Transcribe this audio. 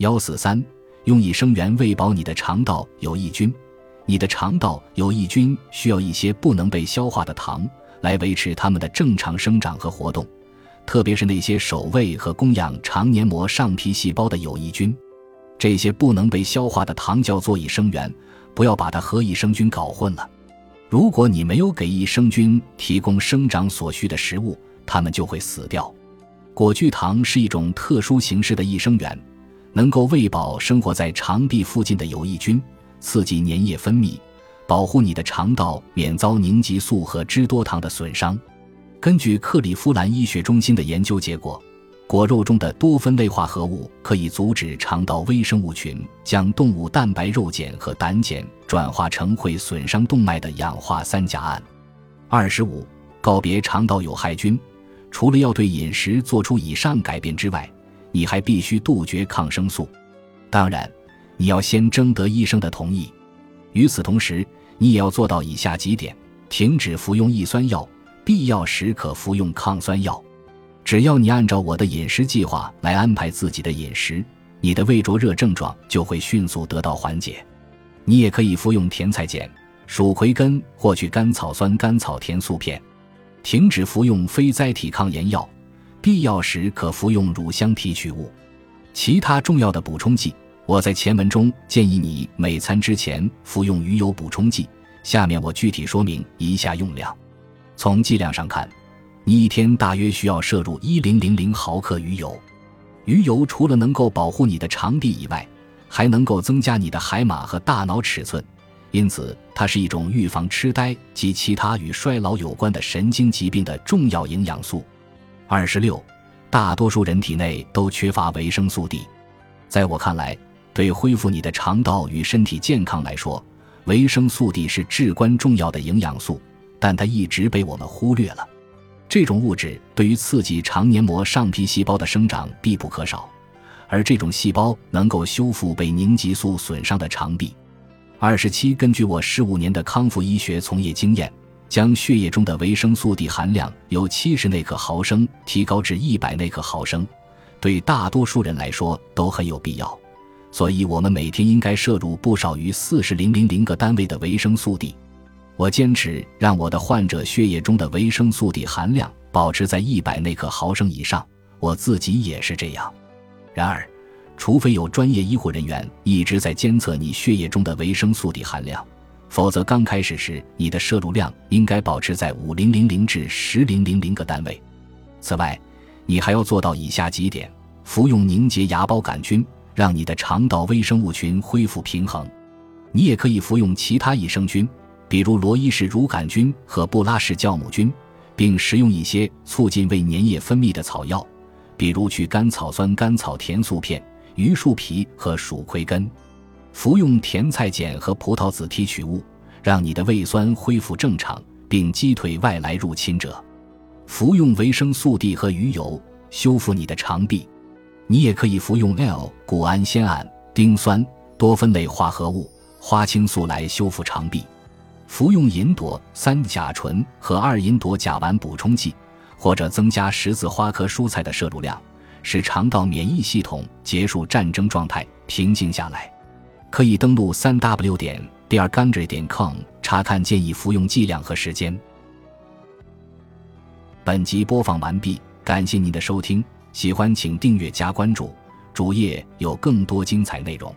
幺四三，用益生元喂饱你的肠道有益菌。你的肠道有益菌需要一些不能被消化的糖来维持它们的正常生长和活动，特别是那些守卫和供养肠黏膜上皮细胞的有益菌。这些不能被消化的糖叫做益生元，不要把它和益生菌搞混了。如果你没有给益生菌提供生长所需的食物，它们就会死掉。果聚糖是一种特殊形式的益生元，能够喂饱生活在肠壁附近的有益菌。刺激粘液分泌，保护你的肠道免遭凝集素和脂多糖的损伤。根据克利夫兰医学中心的研究结果，果肉中的多酚类化合物可以阻止肠道微生物群将动物蛋白肉碱和胆碱转化成会损伤动脉的氧化三甲胺。二十五，告别肠道有害菌，除了要对饮食做出以上改变之外，你还必须杜绝抗生素。当然。你要先征得医生的同意，与此同时，你也要做到以下几点：停止服用抑酸药，必要时可服用抗酸药。只要你按照我的饮食计划来安排自己的饮食，你的胃灼热症状就会迅速得到缓解。你也可以服用甜菜碱、蜀葵根或去甘草酸甘草甜素片。停止服用非甾体抗炎药，必要时可服用乳香提取物。其他重要的补充剂。我在前文中建议你每餐之前服用鱼油补充剂，下面我具体说明一下用量。从剂量上看，你一天大约需要摄入一零零零毫克鱼油。鱼油除了能够保护你的肠壁以外，还能够增加你的海马和大脑尺寸，因此它是一种预防痴呆及其他与衰老有关的神经疾病的重要营养素。二十六，大多数人体内都缺乏维生素 D，在我看来。对恢复你的肠道与身体健康来说，维生素 D 是至关重要的营养素，但它一直被我们忽略了。这种物质对于刺激肠黏膜上皮细胞的生长必不可少，而这种细胞能够修复被凝集素损伤的肠壁。二十七，根据我十五年的康复医学从业经验，将血液中的维生素 D 含量由七十内克毫升提高至一百内克毫升，对大多数人来说都很有必要。所以，我们每天应该摄入不少于四十零零零个单位的维生素 D。我坚持让我的患者血液中的维生素 D 含量保持在一百内克毫升以上，我自己也是这样。然而，除非有专业医护人员一直在监测你血液中的维生素 D 含量，否则刚开始时你的摄入量应该保持在五零零零至十零零零个单位。此外，你还要做到以下几点：服用凝结芽孢杆菌。让你的肠道微生物群恢复平衡，你也可以服用其他益生菌，比如罗伊氏乳杆菌和布拉氏酵母菌，并食用一些促进胃粘液分泌的草药，比如去甘草酸甘草甜素片、榆树皮和蜀葵根。服用甜菜碱和葡萄籽提取物，让你的胃酸恢复正常，并击退外来入侵者。服用维生素 D 和鱼油，修复你的肠壁。你也可以服用 L 谷氨酰胺、丁酸、多酚类化合物、花青素来修复肠壁。服用银朵三甲醇和二银朵甲烷补充剂，或者增加十字花科蔬菜的摄入量，使肠道免疫系统结束战争状态，平静下来。可以登录三 w 点 d r g a n d r 点 com 查看建议服用剂量和时间。本集播放完毕，感谢您的收听。喜欢请订阅加关注，主页有更多精彩内容。